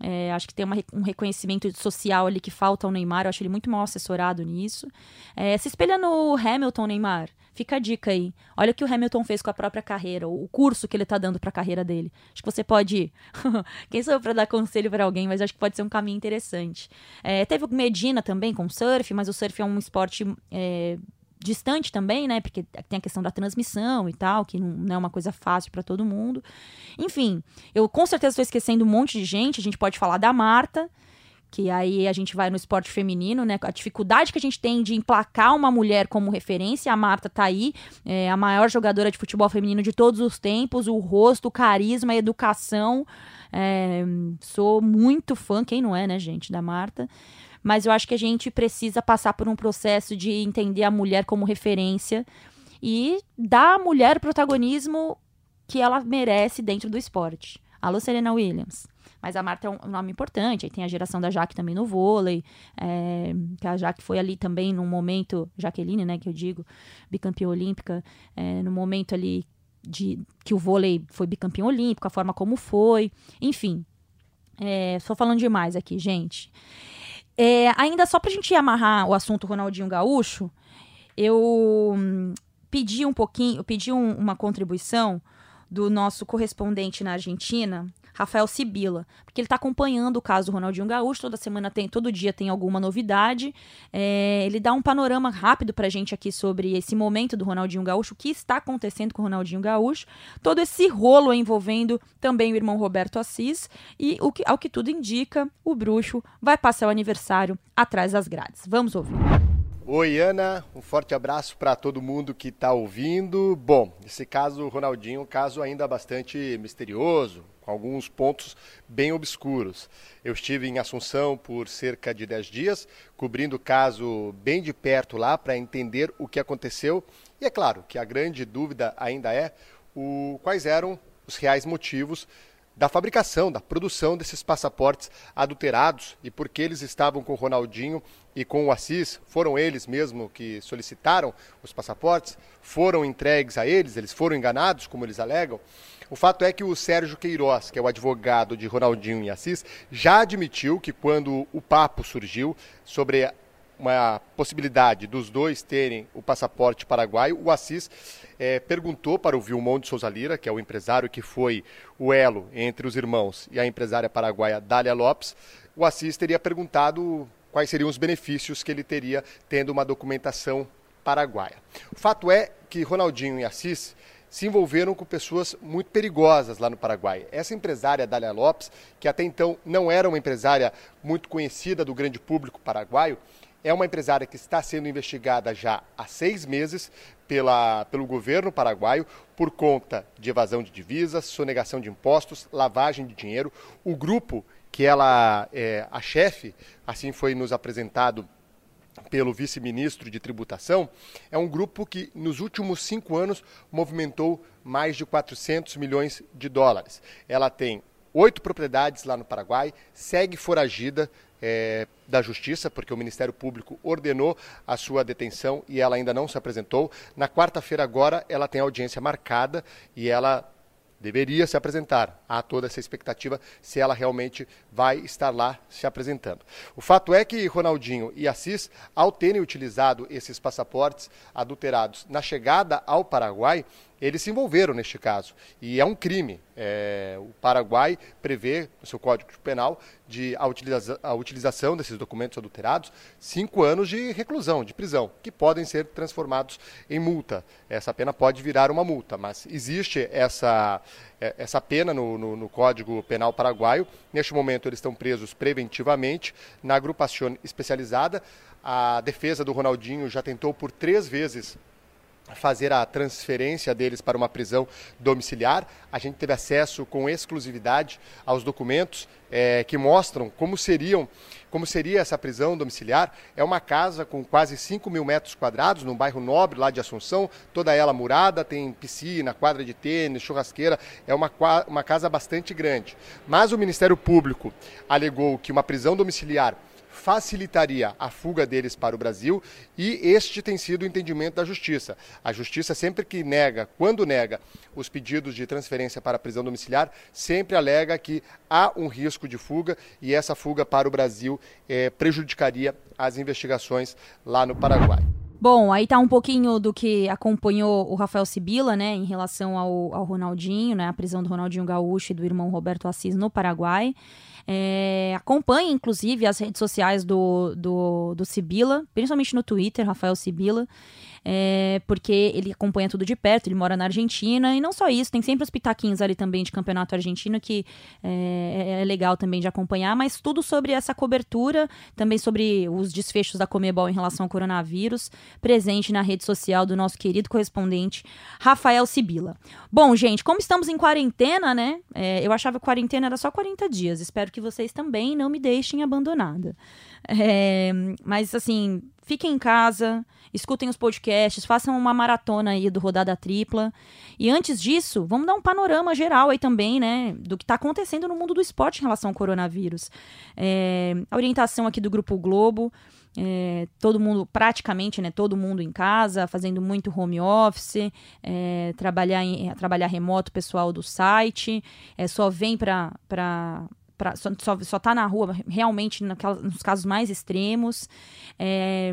É, acho que tem uma, um reconhecimento social ali que falta ao Neymar. Eu acho ele muito mal assessorado nisso. É, se espelha no Hamilton, Neymar. Fica a dica aí. Olha o que o Hamilton fez com a própria carreira, o curso que ele tá dando para a carreira dele. Acho que você pode. <laughs> Quem sou eu para dar conselho para alguém, mas acho que pode ser um caminho interessante. É, teve o Medina também com surf, mas o surf é um esporte é, distante também, né? Porque tem a questão da transmissão e tal, que não, é uma coisa fácil para todo mundo. Enfim, eu com certeza estou esquecendo um monte de gente. A gente pode falar da Marta, que aí a gente vai no esporte feminino, né? A dificuldade que a gente tem de emplacar uma mulher como referência. A Marta tá aí, é a maior jogadora de futebol feminino de todos os tempos, o rosto, o carisma, a educação. É, sou muito fã, quem não é, né, gente, da Marta mas eu acho que a gente precisa passar por um processo de entender a mulher como referência e dar à mulher protagonismo que ela merece dentro do esporte. Alô, Serena Williams. Mas a Marta é um nome importante. Aí tem a geração da Jaque também no vôlei. É, que a Jaque foi ali também num momento. Jaqueline, né, que eu digo, bicampeã olímpica. É, no momento ali de que o vôlei foi bicampeão olímpico, a forma como foi. Enfim. É, só falando demais aqui, gente. É, ainda só pra gente amarrar o assunto Ronaldinho Gaúcho, eu hum, pedi um pouquinho, eu pedi um, uma contribuição do nosso correspondente na Argentina, Rafael Sibila, porque ele está acompanhando o caso do Ronaldinho Gaúcho, toda semana tem, todo dia tem alguma novidade. É, ele dá um panorama rápido para a gente aqui sobre esse momento do Ronaldinho Gaúcho, o que está acontecendo com o Ronaldinho Gaúcho, todo esse rolo envolvendo também o irmão Roberto Assis, e o que, ao que tudo indica, o bruxo vai passar o aniversário atrás das grades. Vamos ouvir. Oi, Ana, um forte abraço para todo mundo que está ouvindo. Bom, esse caso Ronaldinho é um caso ainda bastante misterioso, alguns pontos bem obscuros. Eu estive em Assunção por cerca de 10 dias, cobrindo o caso bem de perto lá para entender o que aconteceu. E é claro que a grande dúvida ainda é o, quais eram os reais motivos da fabricação, da produção desses passaportes adulterados e por que eles estavam com o Ronaldinho e com o Assis. Foram eles mesmo que solicitaram os passaportes? Foram entregues a eles? Eles foram enganados, como eles alegam? O fato é que o Sérgio Queiroz, que é o advogado de Ronaldinho e Assis, já admitiu que quando o papo surgiu sobre uma possibilidade dos dois terem o passaporte paraguaio, o Assis é, perguntou para o Vilmão de Souza Lira, que é o empresário que foi o elo entre os irmãos e a empresária paraguaia Dália Lopes, o Assis teria perguntado quais seriam os benefícios que ele teria tendo uma documentação paraguaia. O fato é que Ronaldinho e Assis se envolveram com pessoas muito perigosas lá no Paraguai. Essa empresária, Dália Lopes, que até então não era uma empresária muito conhecida do grande público paraguaio, é uma empresária que está sendo investigada já há seis meses pela, pelo governo paraguaio por conta de evasão de divisas, sonegação de impostos, lavagem de dinheiro. O grupo que ela é a chefe, assim foi nos apresentado pelo vice-ministro de tributação, é um grupo que nos últimos cinco anos movimentou mais de 400 milhões de dólares. Ela tem oito propriedades lá no Paraguai, segue foragida, é, da Justiça, porque o Ministério Público ordenou a sua detenção e ela ainda não se apresentou. Na quarta-feira, agora, ela tem audiência marcada e ela deveria se apresentar. Há toda essa expectativa se ela realmente vai estar lá se apresentando. O fato é que Ronaldinho e Assis, ao terem utilizado esses passaportes adulterados na chegada ao Paraguai, eles se envolveram neste caso. E é um crime. É, o Paraguai prevê, no seu Código Penal, de a, utiliza a, utilização desses documentos adulterados, cinco anos de reclusão, de prisão, que podem ser transformados em multa. Essa pena pode virar uma multa, mas existe essa, é, essa pena no, no, no Código Penal paraguaio. Neste momento, eles estão presos preventivamente na agrupação especializada. A defesa do Ronaldinho já tentou por três vezes fazer a transferência deles para uma prisão domiciliar. A gente teve acesso com exclusividade aos documentos é, que mostram como seriam como seria essa prisão domiciliar. É uma casa com quase 5 mil metros quadrados, num bairro nobre lá de Assunção, toda ela murada, tem piscina, quadra de tênis, churrasqueira, é uma, uma casa bastante grande. Mas o Ministério Público alegou que uma prisão domiciliar facilitaria a fuga deles para o Brasil e este tem sido o entendimento da Justiça. A Justiça sempre que nega, quando nega os pedidos de transferência para a prisão domiciliar, sempre alega que há um risco de fuga e essa fuga para o Brasil eh, prejudicaria as investigações lá no Paraguai. Bom, aí tá um pouquinho do que acompanhou o Rafael Sibila, né, em relação ao, ao Ronaldinho, né, a prisão do Ronaldinho Gaúcho e do irmão Roberto Assis no Paraguai. É, acompanhe, inclusive, as redes sociais do, do, do Sibila, principalmente no Twitter, Rafael Sibila é, porque ele acompanha tudo de perto, ele mora na Argentina, e não só isso, tem sempre os pitaquinhos ali também de campeonato argentino que é, é legal também de acompanhar, mas tudo sobre essa cobertura, também sobre os desfechos da Comebol em relação ao coronavírus, presente na rede social do nosso querido correspondente Rafael Sibila. Bom, gente, como estamos em quarentena, né? É, eu achava que quarentena era só 40 dias, espero que vocês também não me deixem abandonada. É, mas assim, fiquem em casa, escutem os podcasts, façam uma maratona aí do Rodada Tripla. E antes disso, vamos dar um panorama geral aí também, né, do que está acontecendo no mundo do esporte em relação ao coronavírus. É, a orientação aqui do Grupo Globo, é, todo mundo, praticamente, né, todo mundo em casa, fazendo muito home office, é, trabalhar, em, trabalhar remoto pessoal do site, é, só vem para Pra, só, só, tá na rua realmente nos casos mais extremos. É,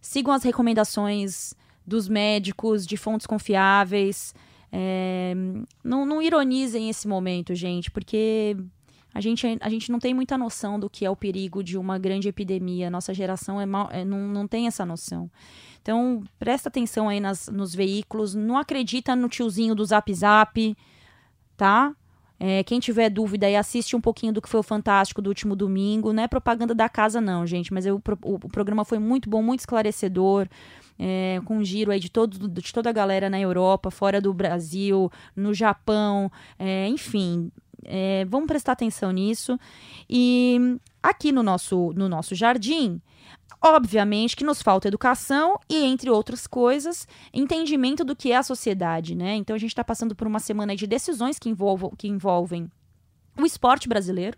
sigam as recomendações dos médicos, de fontes confiáveis. É, não, não ironizem esse momento, gente, porque a gente, a gente não tem muita noção do que é o perigo de uma grande epidemia. Nossa geração é mal, é, não, não tem essa noção. Então, presta atenção aí nas, nos veículos. Não acredita no tiozinho do Zap Zap, tá? É, quem tiver dúvida assiste um pouquinho do que foi o Fantástico do último domingo. Não é propaganda da casa, não, gente, mas eu, o, o programa foi muito bom, muito esclarecedor. É, com um giro aí de, todo, de toda a galera na Europa, fora do Brasil, no Japão, é, enfim. É, vamos prestar atenção nisso. E aqui no nosso, no nosso jardim, Obviamente que nos falta educação e, entre outras coisas, entendimento do que é a sociedade, né? Então a gente está passando por uma semana de decisões que, envolvam, que envolvem o esporte brasileiro.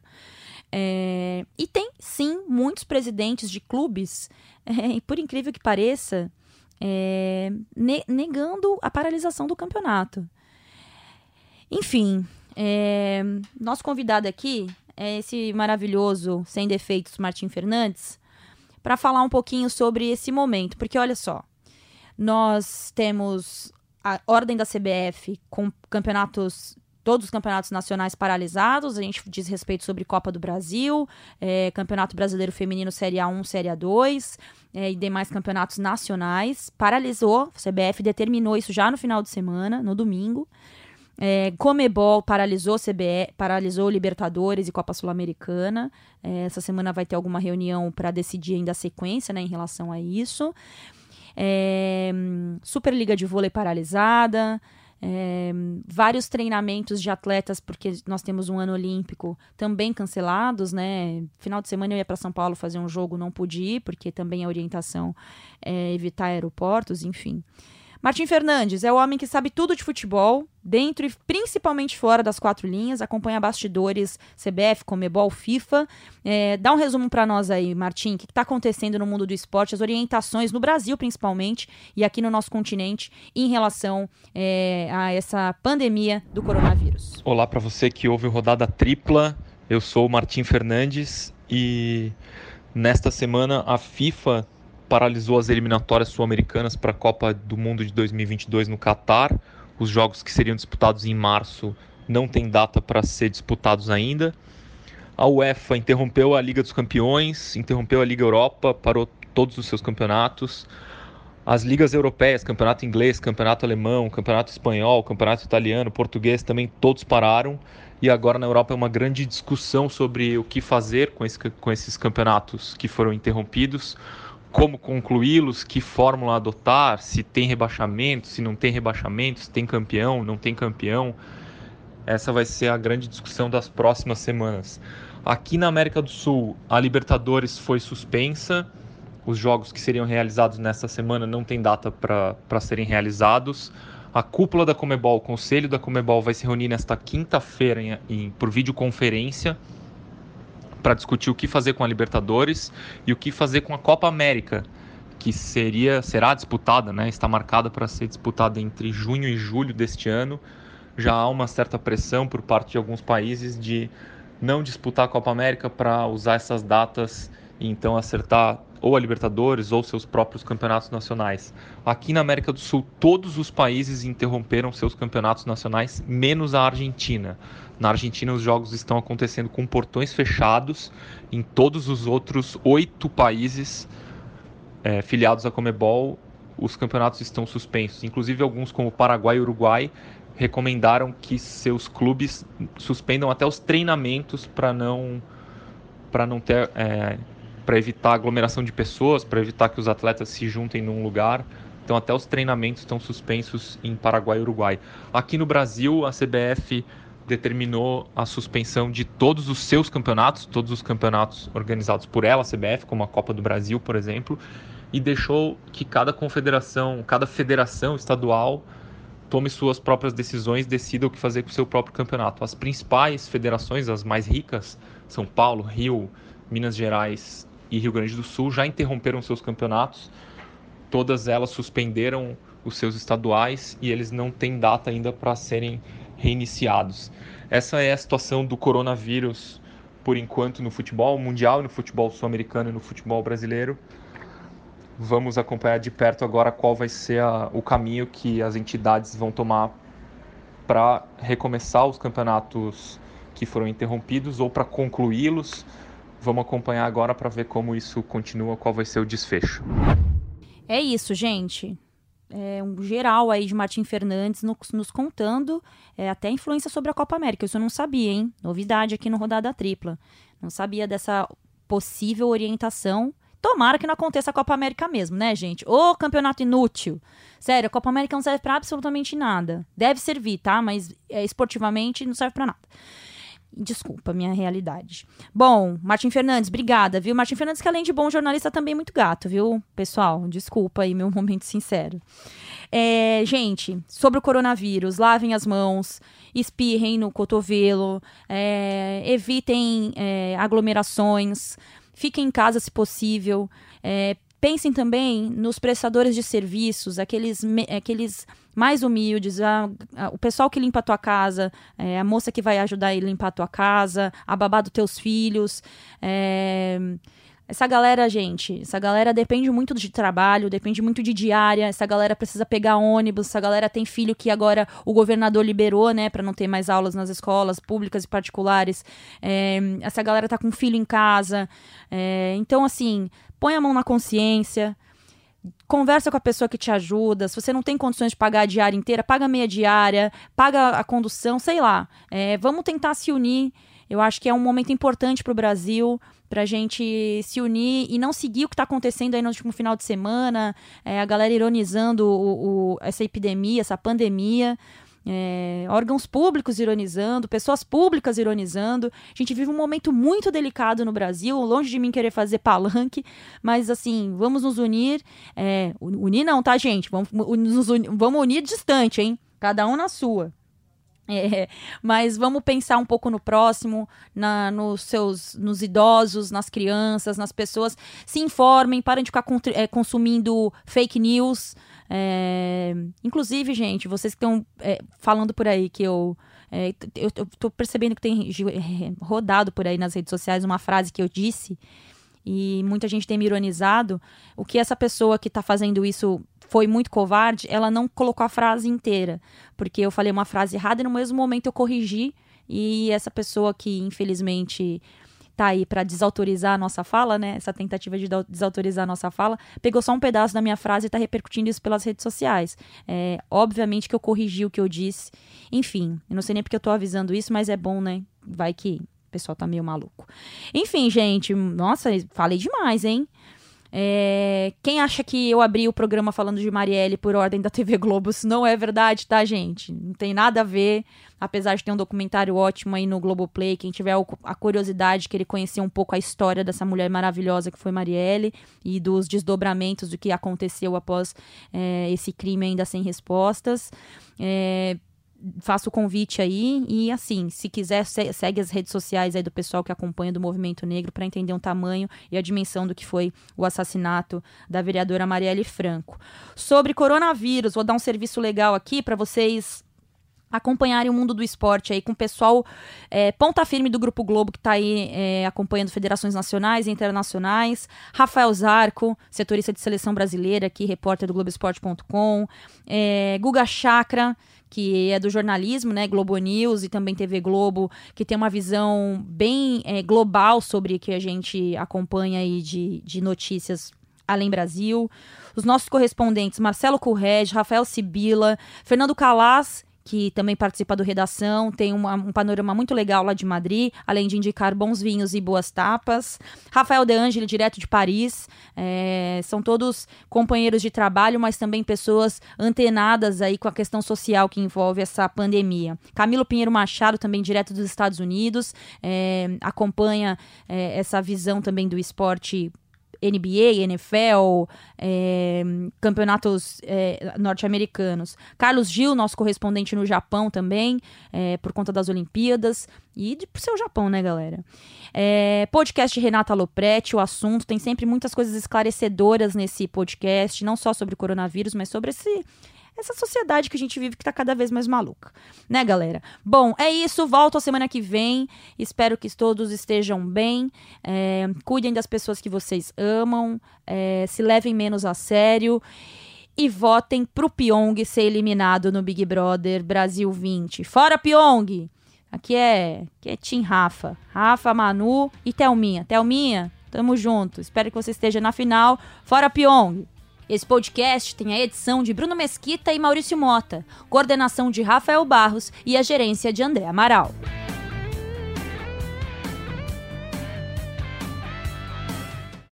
É, e tem, sim, muitos presidentes de clubes, <laughs> é, por incrível que pareça, é, ne negando a paralisação do campeonato. Enfim, é, nosso convidado aqui é esse maravilhoso, sem defeitos, Martim Fernandes para falar um pouquinho sobre esse momento, porque olha só, nós temos a ordem da CBF com campeonatos todos os campeonatos nacionais paralisados. A gente diz respeito sobre Copa do Brasil, é, Campeonato Brasileiro Feminino Série A1, Série A2 é, e demais campeonatos nacionais. Paralisou, a CBF determinou isso já no final de semana, no domingo. É, Comebol paralisou CBE, paralisou Libertadores e Copa Sul-Americana. É, essa semana vai ter alguma reunião para decidir ainda a sequência né, em relação a isso. É, Superliga de vôlei paralisada. É, vários treinamentos de atletas, porque nós temos um ano olímpico, também cancelados, né? Final de semana eu ia para São Paulo fazer um jogo, não pude ir, porque também a orientação é evitar aeroportos, enfim. Martim Fernandes é o homem que sabe tudo de futebol, dentro e principalmente fora das quatro linhas, acompanha bastidores CBF, Comebol, FIFA. É, dá um resumo para nós aí, Martim, o que está acontecendo no mundo do esporte, as orientações no Brasil principalmente e aqui no nosso continente em relação é, a essa pandemia do coronavírus. Olá para você que ouve Rodada Tripla, eu sou o Martim Fernandes e nesta semana a FIFA paralisou as eliminatórias sul-americanas para a Copa do Mundo de 2022 no Catar. Os jogos que seriam disputados em março não têm data para ser disputados ainda. A UEFA interrompeu a Liga dos Campeões, interrompeu a Liga Europa, parou todos os seus campeonatos. As ligas europeias, campeonato inglês, campeonato alemão, campeonato espanhol, campeonato italiano, português, também todos pararam. E agora na Europa é uma grande discussão sobre o que fazer com, esse, com esses campeonatos que foram interrompidos como concluí-los, que fórmula adotar, se tem rebaixamento, se não tem rebaixamento, se tem campeão, não tem campeão. Essa vai ser a grande discussão das próximas semanas. Aqui na América do Sul, a Libertadores foi suspensa. Os jogos que seriam realizados nesta semana não tem data para serem realizados. A cúpula da Comebol, o conselho da Comebol, vai se reunir nesta quinta-feira por videoconferência para discutir o que fazer com a Libertadores e o que fazer com a Copa América, que seria será disputada, né? Está marcada para ser disputada entre junho e julho deste ano. Já há uma certa pressão por parte de alguns países de não disputar a Copa América para usar essas datas e então acertar ou a Libertadores ou seus próprios campeonatos nacionais. Aqui na América do Sul, todos os países interromperam seus campeonatos nacionais, menos a Argentina. Na Argentina, os jogos estão acontecendo com portões fechados. Em todos os outros oito países é, filiados à Comebol, os campeonatos estão suspensos. Inclusive, alguns, como Paraguai e Uruguai, recomendaram que seus clubes suspendam até os treinamentos para não, para não ter. É, para evitar aglomeração de pessoas, para evitar que os atletas se juntem num lugar. Então, até os treinamentos estão suspensos em Paraguai e Uruguai. Aqui no Brasil, a CBF determinou a suspensão de todos os seus campeonatos, todos os campeonatos organizados por ela, a CBF, como a Copa do Brasil, por exemplo, e deixou que cada confederação, cada federação estadual tome suas próprias decisões, decida o que fazer com o seu próprio campeonato. As principais federações, as mais ricas, São Paulo, Rio, Minas Gerais e Rio Grande do Sul, já interromperam seus campeonatos. Todas elas suspenderam os seus estaduais e eles não têm data ainda para serem reiniciados. Essa é a situação do coronavírus por enquanto no futebol mundial, no futebol sul-americano e no futebol brasileiro. Vamos acompanhar de perto agora qual vai ser a, o caminho que as entidades vão tomar para recomeçar os campeonatos que foram interrompidos ou para concluí-los. Vamos acompanhar agora para ver como isso continua, qual vai ser o desfecho. É isso, gente é, um geral aí de Martim Fernandes no, nos contando é, até influência sobre a Copa América. Isso eu não sabia, hein? Novidade aqui no Rodada Tripla. Não sabia dessa possível orientação. Tomara que não aconteça a Copa América mesmo, né, gente? Ô campeonato inútil. Sério, a Copa América não serve para absolutamente nada. Deve servir, tá? Mas é, esportivamente não serve para nada. Desculpa, minha realidade. Bom, Martin Fernandes, obrigada, viu? Martin Fernandes, que além de bom jornalista, também é muito gato, viu? Pessoal, desculpa aí meu <laughs> momento sincero. É, gente, sobre o coronavírus, lavem as mãos, espirrem no cotovelo, é, evitem é, aglomerações, fiquem em casa se possível, é, Pensem também nos prestadores de serviços, aqueles, aqueles mais humildes, a, a, o pessoal que limpa a tua casa, é, a moça que vai ajudar a limpar a tua casa, a babá dos teus filhos. É, essa galera, gente, essa galera depende muito de trabalho, depende muito de diária. Essa galera precisa pegar ônibus. Essa galera tem filho que agora o governador liberou, né, para não ter mais aulas nas escolas públicas e particulares. É, essa galera tá com filho em casa. É, então, assim, põe a mão na consciência, conversa com a pessoa que te ajuda. Se você não tem condições de pagar a diária inteira, paga meia diária, paga a condução, sei lá. É, vamos tentar se unir. Eu acho que é um momento importante para o Brasil, para a gente se unir e não seguir o que está acontecendo aí no último final de semana, é, a galera ironizando o, o, essa epidemia, essa pandemia é, órgãos públicos ironizando, pessoas públicas ironizando. A gente vive um momento muito delicado no Brasil, longe de mim querer fazer palanque, mas assim, vamos nos unir. É, unir não, tá, gente? Vamos, nos unir, vamos unir distante, hein? Cada um na sua. <laughs> É, mas vamos pensar um pouco no próximo, na, nos seus, nos idosos, nas crianças, nas pessoas. Se informem, parem de ficar é, consumindo fake news. É, inclusive, gente, vocês que estão é, falando por aí que eu, é, eu, tô percebendo que tem rodado por aí nas redes sociais uma frase que eu disse e muita gente tem me ironizado. O que essa pessoa que está fazendo isso foi muito covarde, ela não colocou a frase inteira, porque eu falei uma frase errada e no mesmo momento eu corrigi e essa pessoa que infelizmente tá aí para desautorizar a nossa fala, né? Essa tentativa de desautorizar a nossa fala, pegou só um pedaço da minha frase e tá repercutindo isso pelas redes sociais. É, obviamente que eu corrigi o que eu disse. Enfim, eu não sei nem porque eu tô avisando isso, mas é bom, né? Vai que o pessoal tá meio maluco. Enfim, gente, nossa, falei demais, hein? É, quem acha que eu abri o programa falando de Marielle por ordem da TV Globo, isso não é verdade, tá, gente? Não tem nada a ver. Apesar de ter um documentário ótimo aí no Globoplay, quem tiver a curiosidade, querer conhecer um pouco a história dessa mulher maravilhosa que foi Marielle e dos desdobramentos do que aconteceu após é, esse crime ainda sem respostas. É, faço o convite aí e assim, se quiser segue as redes sociais aí do pessoal que acompanha do movimento negro para entender o tamanho e a dimensão do que foi o assassinato da vereadora Marielle Franco. Sobre coronavírus, vou dar um serviço legal aqui para vocês acompanharem o mundo do esporte aí com o pessoal é, ponta firme do Grupo Globo que está aí é, acompanhando federações nacionais e internacionais, Rafael Zarco, setorista de seleção brasileira aqui, repórter do Globoesporte.com, é, Guga Chakra, que é do jornalismo, né, Globo News e também TV Globo, que tem uma visão bem é, global sobre o que a gente acompanha aí de, de notícias além Brasil. Os nossos correspondentes Marcelo Correge, Rafael Sibila, Fernando Calas que também participa do Redação, tem uma, um panorama muito legal lá de Madrid, além de indicar bons vinhos e boas tapas. Rafael De Angeli, direto de Paris, é, são todos companheiros de trabalho, mas também pessoas antenadas aí com a questão social que envolve essa pandemia. Camilo Pinheiro Machado, também direto dos Estados Unidos, é, acompanha é, essa visão também do esporte NBA, NFL, é, campeonatos é, norte-americanos. Carlos Gil, nosso correspondente no Japão também, é, por conta das Olimpíadas. E de, pro seu Japão, né, galera? É, podcast Renata Lopretti, o assunto. Tem sempre muitas coisas esclarecedoras nesse podcast, não só sobre o coronavírus, mas sobre esse essa sociedade que a gente vive que tá cada vez mais maluca. Né, galera? Bom, é isso. Volto a semana que vem. Espero que todos estejam bem. É, cuidem das pessoas que vocês amam. É, se levem menos a sério. E votem pro Pyong ser eliminado no Big Brother Brasil 20. Fora Pyong! Aqui é, aqui é Tim Rafa. Rafa, Manu e Thelminha. Thelminha, tamo junto. Espero que você esteja na final. Fora Pyong! Esse podcast tem a edição de Bruno Mesquita e Maurício Mota, coordenação de Rafael Barros e a gerência de André Amaral.